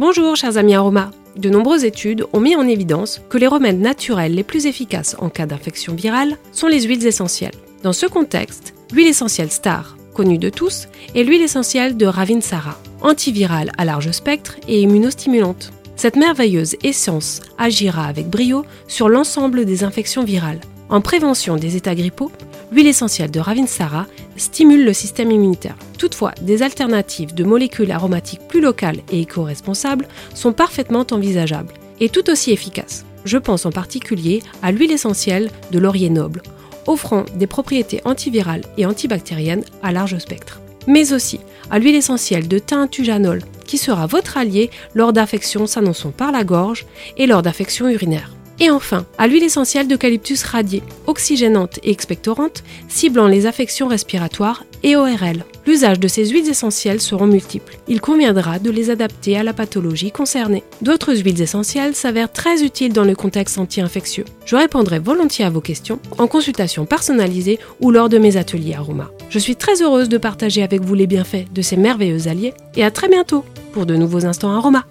Bonjour chers amis aromas. De nombreuses études ont mis en évidence que les remèdes naturels les plus efficaces en cas d'infection virale sont les huiles essentielles. Dans ce contexte, l'huile essentielle Star, connue de tous, est l'huile essentielle de Ravinsara, antivirale à large spectre et immunostimulante. Cette merveilleuse essence agira avec brio sur l'ensemble des infections virales. En prévention des états grippaux, l'huile essentielle de Ravinsara stimule le système immunitaire. Toutefois, des alternatives de molécules aromatiques plus locales et éco-responsables sont parfaitement envisageables et tout aussi efficaces. Je pense en particulier à l'huile essentielle de laurier noble, offrant des propriétés antivirales et antibactériennes à large spectre. Mais aussi à l'huile essentielle de thym tujanol, qui sera votre allié lors d'infections s'annonçant par la gorge et lors d'infections urinaires. Et enfin, à l'huile essentielle d'eucalyptus radiée, oxygénante et expectorante, ciblant les affections respiratoires et ORL. L'usage de ces huiles essentielles seront multiples. Il conviendra de les adapter à la pathologie concernée. D'autres huiles essentielles s'avèrent très utiles dans le contexte anti-infectieux. Je répondrai volontiers à vos questions en consultation personnalisée ou lors de mes ateliers Aroma. Je suis très heureuse de partager avec vous les bienfaits de ces merveilleux alliés et à très bientôt pour de nouveaux instants Aroma.